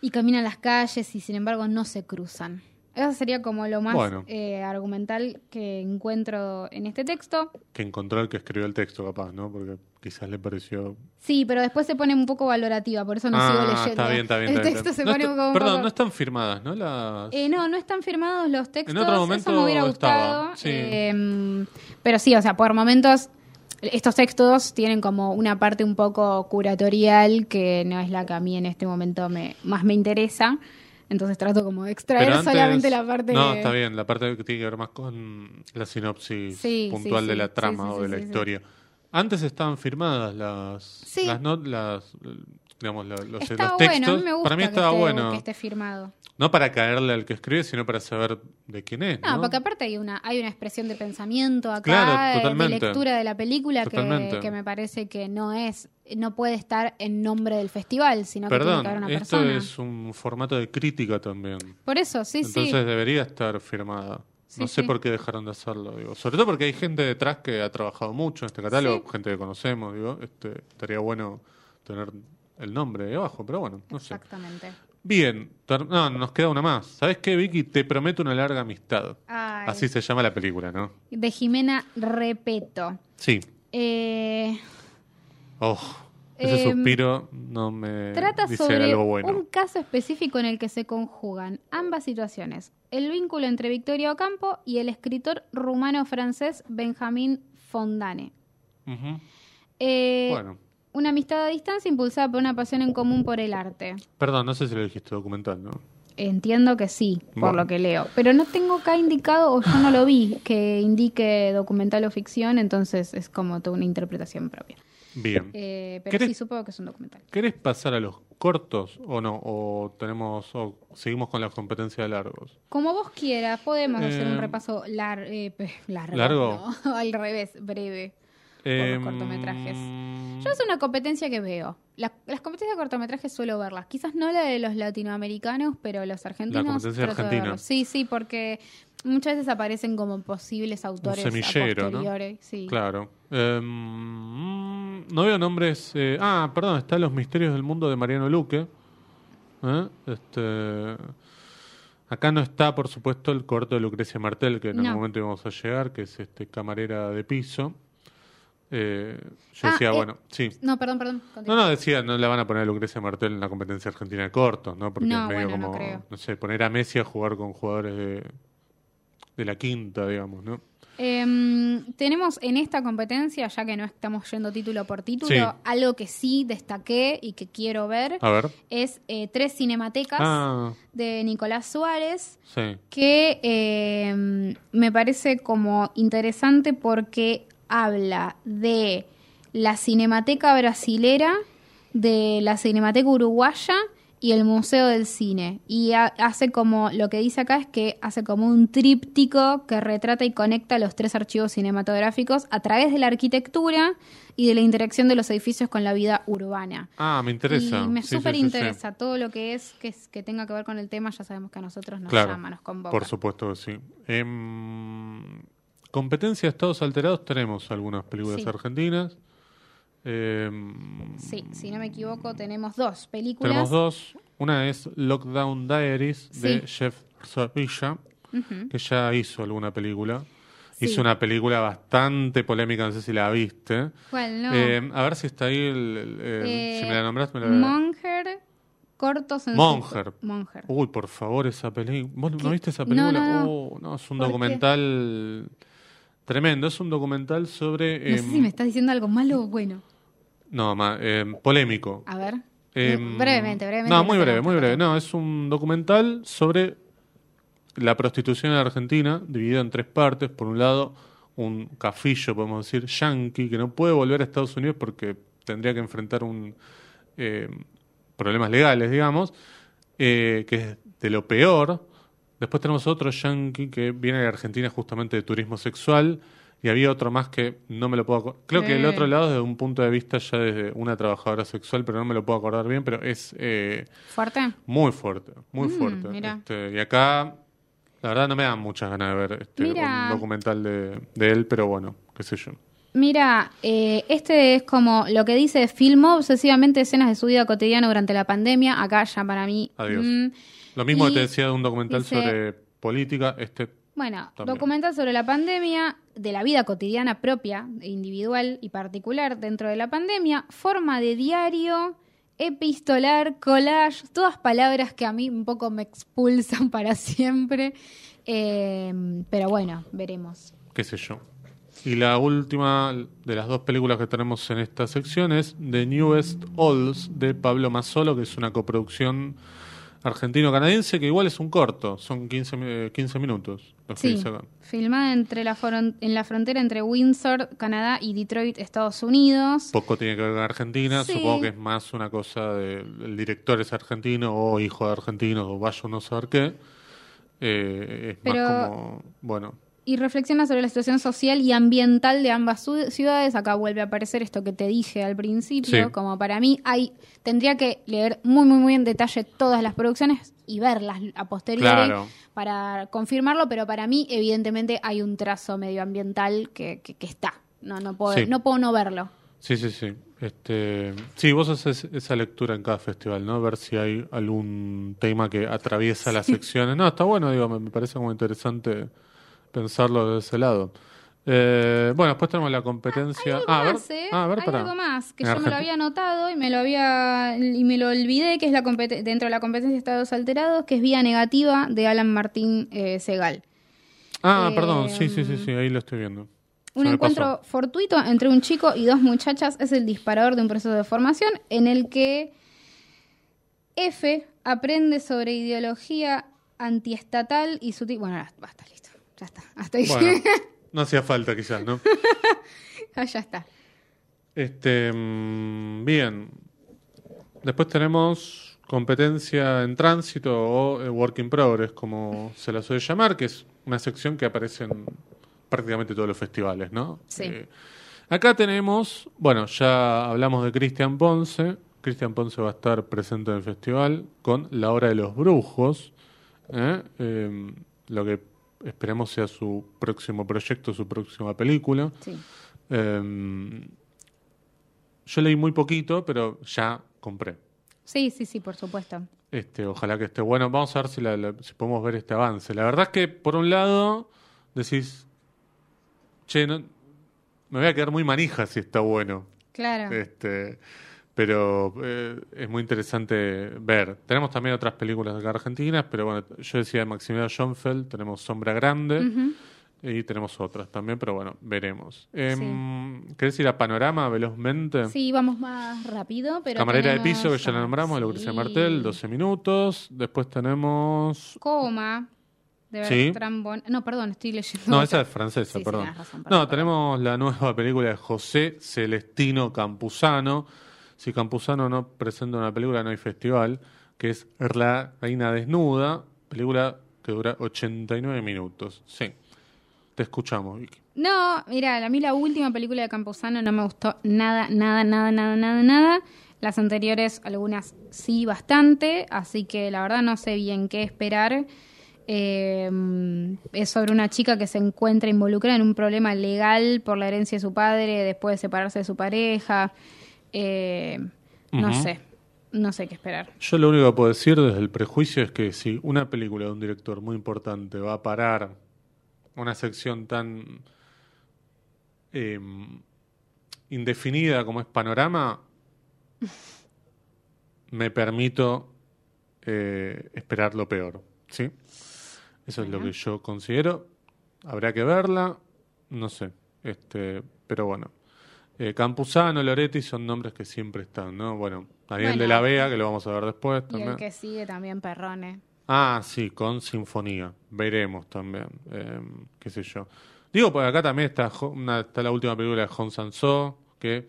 y caminan las calles y sin embargo no se cruzan. Eso sería como lo más Bueno. eh, argumental que encuentro en este texto. Que encontró el que escribió el texto, capaz, ¿no? Porque quizás le pareció Sí, pero después se pone un poco valorativa, por eso no ah, sigo leyendo. Está bien, está bien. El está texto se. No pone un Perdón, poco- no están firmadas, ¿no? Las... Eh, no, no están firmados los textos. En otro momento eso me hubiera estaba, gustado. sí. eh, pero sí, o sea, por momentos estos textos tienen como una parte un poco curatorial que no es la que a mí en este momento me más me interesa. Entonces trato como de extraer antes- solamente la parte No, está bien, la parte que tiene que ver más con la sinopsis Sí, puntual sí, de la trama o de la historia. Antes estaban firmadas las, las, not- las digamos, los, Está los bueno, textos. a mí me gusta para mí que estaba esté- bueno. que esté firmado. No para caerle al que escribe, sino para saber de quién es. No, No, porque aparte hay una, hay una expresión de pensamiento acá, Claro, eh, de lectura de la película que, me parece que no es, no puede estar en nombre del festival, sino que tiene Perdón, que haber una esto persona. es un formato de crítica también. Por eso, sí, Entonces sí. debería estar firmada. Sí, no sé sí. por qué dejaron de hacerlo, digo. Sobre todo porque hay gente detrás que ha trabajado mucho en este catálogo, Sí. gente que conocemos, digo. Este, estaría bueno tener el nombre ahí abajo, pero bueno, no sé. Exactamente. Bien, no, nos queda una más. ¿Sabes qué, Vicky? Te prometo una larga amistad. Ay. Así se llama la película, ¿no? De Jimena Repeto. Sí. Eh, Oh, ese Em, suspiro no me trata dice sobre algo bueno. un caso específico en el que se conjugan ambas situaciones. El vínculo entre Victoria Ocampo y el escritor rumano-francés Benjamin Fondane. Eh, Bueno, Una amistad a distancia impulsada por una pasión en común por el arte. perdón, no sé si lo dijiste documental, ¿no? Entiendo que sí, por lo que leo. Pero no tengo acá indicado, o yo no lo vi, que indique documental o ficción, entonces es como toda una interpretación propia. Bien. Eh, pero ¿Querés- sí supongo que es un documental. ¿Querés pasar a los cortos o no? ¿O tenemos o seguimos con las competencias de largos? Como vos quieras, podemos hacer un Eh, repaso lar- eh, largo. ¿Largo? no, al revés, breve. los cortometrajes. Yo es una competencia que veo. La- las competencias de cortometrajes suelo verlas. Quizás no la de los latinoamericanos, pero los argentinos. competencia trato de argentina. Sí, sí, porque muchas veces aparecen como posibles autores semillero, a ¿no? Sí. Claro. Em, no veo nombres. eh, ah, perdón, está Los Misterios del Mundo de Mariano Luque. ¿Eh? Este, acá no está, por supuesto, el corto de Lucrecia Martel, que en No. algún momento íbamos a llegar, que es este camarera de piso. Eh, yo Ah, decía, eh, bueno, sí. No, perdón, perdón. No, continúa. no, decía, no le van a poner a Lucrecia Martel en la competencia argentina de cortos, ¿no? Porque No, es medio bueno, no como, creo. sé, poner a Messi a jugar con jugadores de, de la quinta, digamos, ¿no? Em, tenemos en esta competencia, ya que no estamos yendo título por título, Sí. algo que sí destaqué y que quiero ver A ver. es eh, tres cinematecas Ah, de Nicolás Suárez sí. que eh, me parece como interesante porque habla de la Cinemateca Brasilera, de la Cinemateca Uruguaya y el Museo del Cine. Y ha- hace como, lo que dice acá es que hace como un tríptico que retrata y conecta los tres archivos cinematográficos a través de la arquitectura y de la interacción de los edificios con la vida urbana. Ah, me interesa. Y me súper sí, sí. interesa todo lo que es que, es que tenga que ver con el tema, ya sabemos que a nosotros nos Claro, llama, nos convoca. por supuesto que sí. Em, competencia de estados alterados tenemos algunas películas Sí. argentinas. Em, Sí, si no me equivoco, tenemos dos películas. Tenemos dos. Una es Lockdown Diaries de. Jeff Ujú. que ya hizo alguna película. Sí. Hizo una película bastante polémica, no sé si la viste. ¿Cuál no? Eh, a ver si está ahí, el, el- el- Eh, si me la nombraste, me la Monger, cortos en Monger. Monger. Uy, por favor, esa película. ¿Vos ¿Qué? no viste esa película? no, no. Oh, no, es un ¿Por qué? Tremendo. Es un documental sobre. No sé em, si me estás diciendo algo malo o bueno. no, ma- em, polémico. A ver. Em, brevemente, brevemente. No, muy breve, muy breve. No, es un documental sobre la prostitución en Argentina, dividido en tres partes. Por un lado, un cafillo, podemos decir, yankee, que no puede volver a Estados Unidos porque tendría que enfrentar un eh, problemas legales, digamos, eh, que es de lo peor. Después tenemos otro yankee que viene de Argentina justamente de turismo sexual. Y había otro más que no me lo puedo acordar. Creo que el otro lado desde un punto de vista ya desde una trabajadora sexual, pero no me lo puedo acordar bien, pero es eh, ¿Fuerte? muy fuerte, muy Mm, fuerte. mira. Este, y acá, la verdad, no me dan muchas ganas de ver este, un documental de, de él, pero bueno, qué sé yo. Mira, eh, este es como lo que dice, filmó obsesivamente escenas de su vida cotidiana durante la pandemia. Acá ya para mí... Adiós. mm, Lo mismo Y que te decía de un documental dice- sobre política, este Bueno, También. documental sobre la pandemia, de la vida cotidiana propia, individual y particular dentro de la pandemia, forma de diario, epistolar, collage, todas palabras que a mí un poco me expulsan para siempre. Eh, pero bueno, veremos. qué sé yo. Y la última de las dos películas que tenemos en esta sección es The Newest Olds de Pablo Mazzolo, que es una coproducción argentino-canadiense, que igual es un corto, son 15, mi- eh, 15 minutos. Los Sí, filmada entre la en la frontera entre Windsor, Canadá y Detroit, Estados Unidos. Poco tiene que ver con Argentina, Sí. supongo que es más una cosa de el director es argentino o hijo de argentino o vaya uno a saber qué. Eh, es Pero- más como, bueno, y reflexiona sobre la situación social y ambiental de ambas ciudades. Acá vuelve a aparecer esto que te dije al principio, Sí. como para mí hay tendría que leer muy muy muy en detalle todas las producciones y verlas a posteriori Claro. para confirmarlo, pero para mí evidentemente hay un trazo medioambiental que, que, que está. No no puedo Sí. no puedo no verlo. Sí, sí, sí. Este, sí, vos haces esa lectura en cada festival, ¿no? Ver si hay algún tema que atraviesa las secciones. No, está bueno, digo, me, me parece como interesante pensarlo de ese lado. Eh, bueno, después tenemos la competencia. Hay algo Ah, a ver, más, ¿eh? ah, a ver, Hay algo más que yo me lo había anotado y me lo había y me lo olvidé que es la dentro de la competencia de estados alterados que es vía negativa de Alan Martín eh, Segal. Ah, Eh, perdón, sí, sí, sí, sí, ahí lo estoy viendo. Un encuentro pasó. fortuito entre un chico y dos muchachas es el disparador de un proceso de formación en el que F aprende sobre ideología antiestatal y su... Bueno, basta, listo. Ya está. Hasta ahí. Bueno, no hacía falta quizás, ¿no? Ah, ya está. Este, mm, bien. Después tenemos competencia en tránsito o eh, work in progress, como se la suele llamar, que es una sección que aparece en prácticamente todos los festivales, ¿no? Sí. Eh, acá tenemos, bueno, ya hablamos de Cristian Ponce. Cristian Ponce va a estar presente en el festival con La Hora de los Brujos, ¿eh? Eh, lo que esperemos sea su próximo proyecto, su próxima película. Sí. Eh, yo leí muy poquito, pero ya compré. Sí, sí, sí, por supuesto. Este, ojalá que esté bueno. Vamos a ver si, la- la- si podemos ver este avance. La verdad es que, por un lado, decís, che, no, me voy a quedar muy manija si está bueno. Claro. Este, pero eh, es muy interesante ver. Tenemos también otras películas acá argentinas, pero bueno, yo decía de Maximiliano Schoenfeld, tenemos Sombra Grande. Y tenemos otras también, pero bueno, veremos. Em, ¿Querés ir a Panorama velozmente? Sí, vamos más rápido, pero Camarera de piso, que ya la nombramos, sí. Lucrecia Martel, 12 minutos. Después tenemos. Coma, de Sí. Bertrand Bon- No, perdón, estoy leyendo. No, otra. esa es francesa, perdón. no, perdón, tenemos la nueva película de José Celestino Campuzano. Si Campuzano no presenta una película, no hay festival, que es La Reina Desnuda, película que dura 89 minutos. Sí, te escuchamos, Vicky. No, mira, a mí la última película de Camposano no me gustó nada, nada, nada, nada, nada, nada. Las anteriores, algunas sí, bastante, así que la verdad no sé bien qué esperar. Eh, es sobre una chica que se encuentra involucrada en un problema legal por la herencia de su padre después de separarse de su pareja. Eh, no sé, no sé qué esperar. Yo lo único que puedo decir desde el prejuicio es que si una película de un director muy importante va a parar una sección tan eh, indefinida como es Panorama, me permito eh, esperar lo peor. ¿sí? Eso es lo que yo considero. Habrá que verla, no sé. Este, pero bueno. Eh, Campuzano, Loretti son nombres que siempre están, ¿no? Bueno, Daniel Bueno. de la Vega, que lo vamos a ver después Y también. el que sigue también Perrone. Ah, sí, con Sinfonía. Veremos también. eh, qué sé yo. Digo, pues acá también está, Jo- una- está la última película de Hong Sanso, que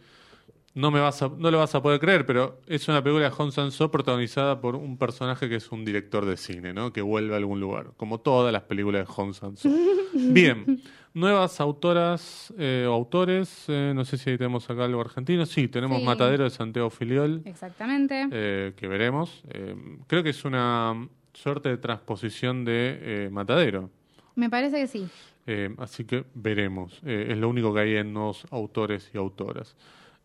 no me vas a, no lo vas a poder creer, pero es una película de Hong Sanso protagonizada por un personaje que es un director de cine, ¿no? Que vuelve a algún lugar, como todas las películas de Hong Sanso. Bien, nuevas autoras eh, o autores, eh, no sé si ahí tenemos acá algo argentino. Sí, tenemos Sí. Matadero de Santiago Filiol Exactamente. eh, que veremos. Creo que es una suerte de transposición de Matadero. Me parece que sí. Así que veremos. Es lo único que hay en nuevos autores y autoras.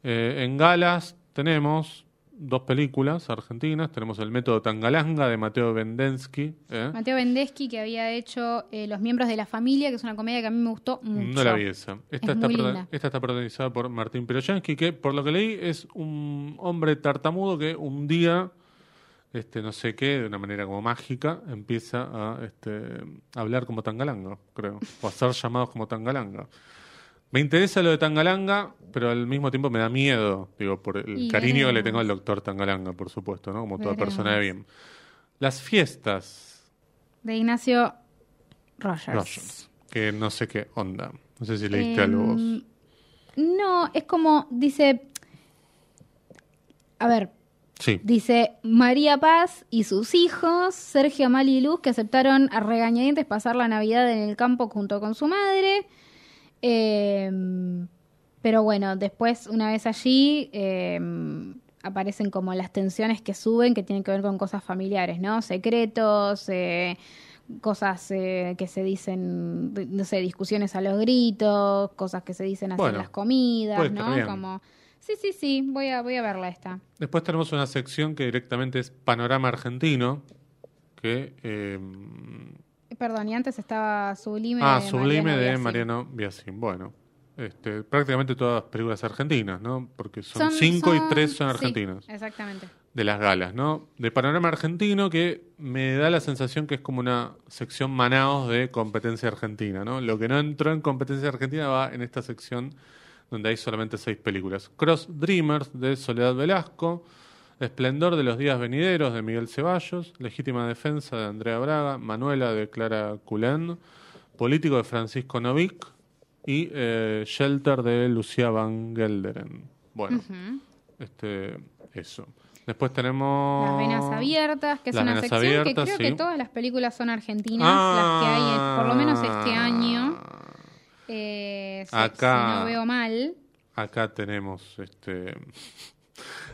En galas tenemos dos películas argentinas. Tenemos El método Tangalanga de Mateo Bendensky. ¿eh? Mateo Bendeschi, que había hecho eh, Los miembros de la familia, que es una comedia que a mí me gustó mucho. No la vi esa. Esta, Es está, prota- esta está protagonizada por Martín Piroyansky, que por lo que leí es un hombre tartamudo que un día, este, no sé qué, de una manera como mágica, empieza a este, hablar como Tangalanga, creo, o a ser llamados como Tangalanga. Me interesa lo de Tangalanga, pero al mismo tiempo me da miedo, digo, por el Y cariño que le tengo al doctor Tangalanga, por supuesto, ¿no? Como toda Veremos. persona de bien. Las fiestas, De Ignacio Rogers. Rogers, que no sé qué onda. No sé si leíste algo vos. No, es como, dice, a ver, Sí. dice María Paz y sus hijos, Sergio Amali y Luz, que aceptaron a regañadientes pasar la Navidad en el campo junto con su madre. Em, pero bueno, después, una vez allí, em, aparecen como las tensiones que suben que tienen que ver con cosas familiares, ¿no? Secretos, eh, cosas eh, que se dicen, no sé, discusiones a los gritos, cosas que se dicen así Bueno, en las comidas, ¿no? Como Sí, sí, sí, voy a, voy a verla esta. Después tenemos una sección que directamente es Panorama Argentino, que... eh, Perdón, y antes estaba Sublime ah, de Sublime Mariano de Biasin. Mariano Biasin. Bueno, este, prácticamente todas películas argentinas, ¿no? Porque son, Son- cinco y tres son sí, argentinas. exactamente. de las galas, ¿no? De panorama argentino que me da la sensación que es como una sección Manaos de competencia argentina, ¿no? Lo que no entró en competencia argentina va en esta sección donde hay solamente seis películas. Cross Dreamers de Soledad Velasco, Esplendor de los días venideros de Miguel Ceballos, Legítima defensa de Andrea Braga, Manuela de Clara Culén, Político de Francisco Novik y eh, Shelter de Lucía Van Gelderen. Bueno, este, eso. Después tenemos... Las venas abiertas, que es una sección abiertas, que creo sí. que todas las películas son argentinas, Ah. las que hay, en- por lo menos este año. Eh, si- Acá. si no veo mal. Acá tenemos este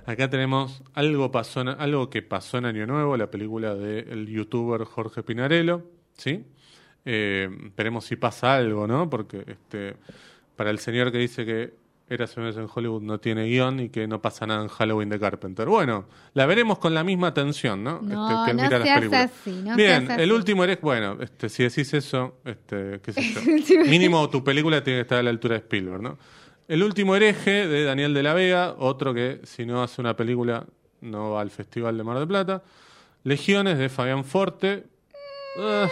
acá tenemos algo pasó en- algo que pasó en Año Nuevo, la película del youtuber Jorge Pinarello, ¿sí? Eh, veremos si pasa algo, ¿no? Porque este para el señor que dice que era vez en Hollywood no tiene guion y que no pasa nada en Halloween de Carpenter. Bueno, la veremos con la misma atención, ¿no? No, Este, que él no mira las seas así, no Bien, seas el así. último eres, bueno, este, si decís eso, este, qué sé yo. Mínimo tu película tiene que estar a la altura de Spielberg, ¿no? El último hereje de Daniel de la Vega, otro que si no hace una película no va al Festival de Mar del Plata. Legiones de Fabián Forte. Ugh,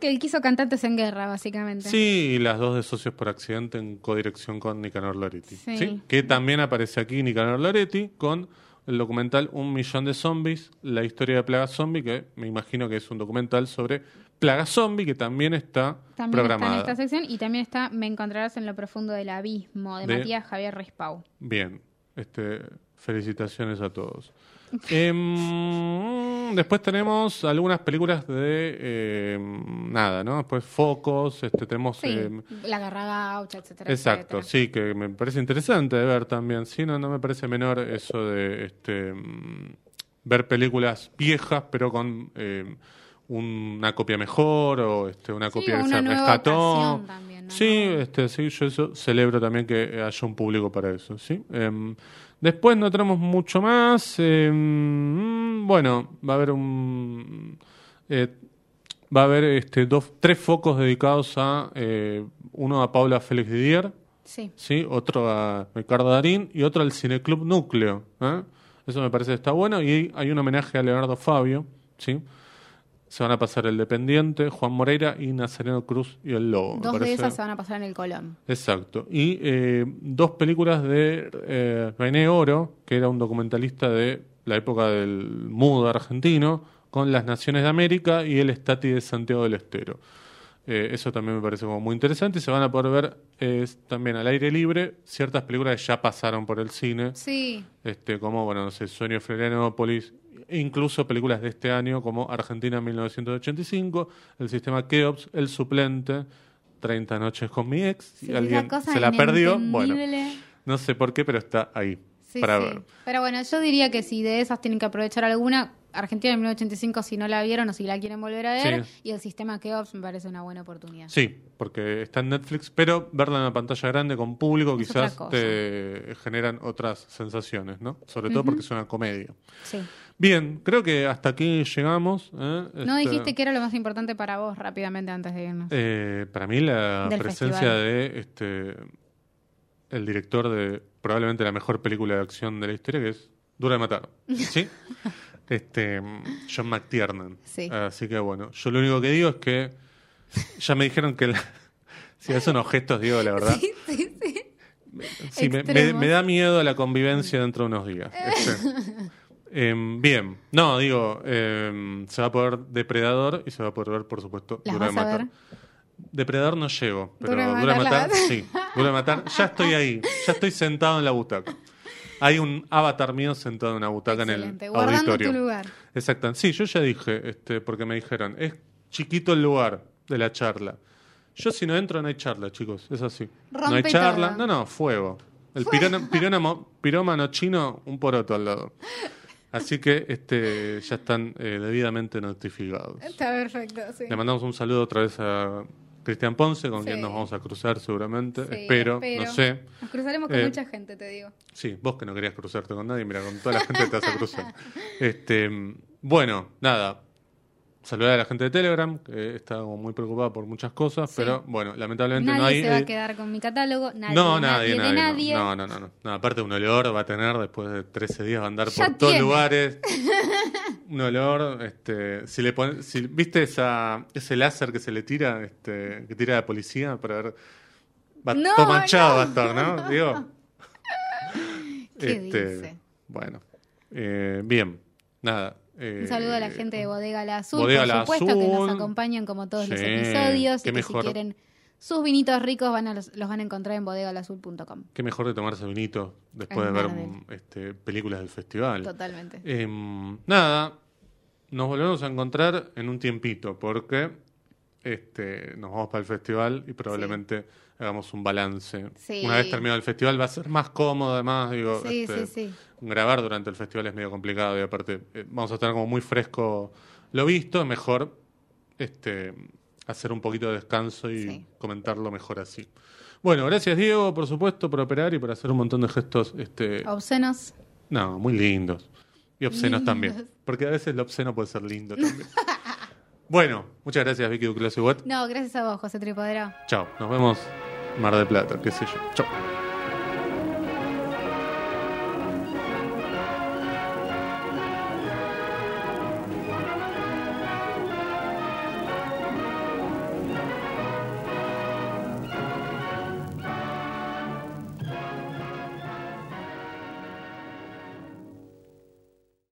Que él quiso cantantes en guerra, básicamente. sí, y las dos de Socios por Accidente en codirección con Nicanor Loretti. Sí. ¿sí? Que también aparece aquí Nicanor Loretti con el documental Un Millón de Zombies, la historia de Plaga Zombie, que me imagino que es un documental sobre Plaga Zombie, que también está También programada. está en esta sección y también está Me encontrarás en lo profundo del abismo de, De- Matías Javier Rispau. Bien, este, felicitaciones a todos. Em, después tenemos algunas películas de em, nada, ¿no? Después Focos, este, tenemos... Sí, em, La Garra Gaucha, etcétera. exacto, etcétera. sí, que me parece interesante de ver también. Sí, no, no me parece menor eso de este, ver películas viejas, pero con una copia mejor o este, una Sí, copia que se rescató. ocasión también, ¿no? Sí, este, sí, yo eso celebro también que haya un público para eso, ¿sí? Em, después no tenemos mucho más. em, bueno, va a haber un... eh, va a haber este, dos, tres focos dedicados a... eh, uno a Paula Félix Didier, Sí. ¿sí? Otro a Ricardo Darín y otro al Cineclub Núcleo, ¿eh? Eso me parece que está bueno. Y hay un homenaje a Leonardo Fabio, ¿sí? Se van a pasar el Dependiente, Juan Moreira y Nazareno Cruz y el Lobo. Dos de esas se van a pasar en el Colón. Exacto. Y eh, dos películas de eh, René Oro, que era un documentalista de la época del mudo argentino, con las Naciones de América y el Estati de Santiago del Estero. Eh, eso también me parece como muy interesante y se van a poder ver eh, también al aire libre ciertas películas que ya pasaron por el cine, Sí. este, como, bueno, no sé, Sueño Florianópolis, incluso películas de este año como Argentina 1985, El Sistema Keops, El Suplente, 30 Noches con mi ex, Sí, alguien se la perdió, bueno, no sé por qué, pero está ahí Sí, para sí. ver. Pero bueno, yo diría que si de esas tienen que aprovechar alguna, Argentina en 1985 si no la vieron o si la quieren volver a ver, Sí. y el sistema Keops me parece una buena oportunidad. Sí, porque está en Netflix, pero verla en la pantalla grande con público Es quizás otra te generan otras sensaciones, ¿no? Sobre todo porque es una comedia. Sí. Bien, creo que hasta aquí llegamos. ¿eh? No Este, dijiste que era lo más importante para vos rápidamente antes de irnos. Eh, para mí la Del presencia festival. de este el director de probablemente la mejor película de acción de la historia, que es Dura de Matar. ¿Sí? este John McTiernan. Sí. Así que bueno, yo lo único que digo es que ya me dijeron que la... si hacen unos gestos, digo la verdad. Sí, sí, sí. Sí, me, me- Extremos. me da miedo la convivencia dentro de unos días. Este, em, bien, no, digo, em, se va a poder Depredador y se va a poder ver, por supuesto, ¿Las Dura de Matar. Depredador no llego, pero Dura de Matar sí. Dura de Matar, ya estoy ahí, ya estoy sentado en la butaca. Hay un avatar mío sentado en una butaca Excelente. en el Guardando auditorio. tu lugar. Exacto. Sí, yo ya dije, este, porque me dijeron, es chiquito el lugar de la charla. Yo si no entro no hay charla, chicos, es así. no hay Rompe charla, todo. no, no, fuego. El pirona- pirónamo- pirómano chino, un poroto al lado. Así que este, ya están eh, debidamente notificados. Está perfecto, sí. Le mandamos un saludo otra vez a Cristian Ponce, con Sí. quien nos vamos a cruzar seguramente. Sí, espero, espero. no sé. Nos cruzaremos con Eh, mucha gente, te digo. Sí, vos que no querías cruzarte con nadie, mira, con toda la gente te vas a cruzar. Este, bueno, nada. Saludar a la gente de Telegram, que está como muy preocupada por muchas cosas, Sí. pero bueno, lamentablemente Nadie no hay. se va eh, a quedar con mi catálogo, nadie, no, nadie, nadie, nadie. nadie. No, no, no, no, no. Aparte, un olor va a tener después de 13 días, va a andar Ya por todos lugares. un olor, este, si le si, ¿viste esa, ese láser que se le tira, este, que tira la policía para ver, va No, todo manchado va a estar, ¿no? Digo. ¿Qué Este, dice? Bueno, eh, bien, nada. Eh, Un saludo a la gente de Bodega La Azul, Bodega por La supuesto, que nos acompañan como todos los episodios. qué Y que mejor. si quieren sus vinitos ricos, van a los, los van a encontrar en bodegalazul.com. Qué mejor de tomarse vinito después de ver este, películas del festival. Totalmente. Em, nada, nos volvemos a encontrar en un tiempito porque este, nos vamos para el festival y probablemente hagamos un balance. Sí. Una vez terminado el festival va a ser más cómodo además, digo, Sí, este, sí, sí. grabar durante el festival es medio complicado y aparte eh, vamos a tener como muy fresco lo visto, es mejor este, hacer un poquito de descanso y Sí. comentarlo mejor así. Bueno, gracias Diego, por supuesto, por operar y por hacer un montón de gestos este, Obscenos. no, muy lindos. Y obscenos Lindos. también. Porque a veces lo obsceno puede ser lindo también. bueno, muchas gracias Vicky Duclos y Watt. No, gracias a vos, José Tripodero. Chao, nos vemos Mar del Plata, qué sé yo. Chao.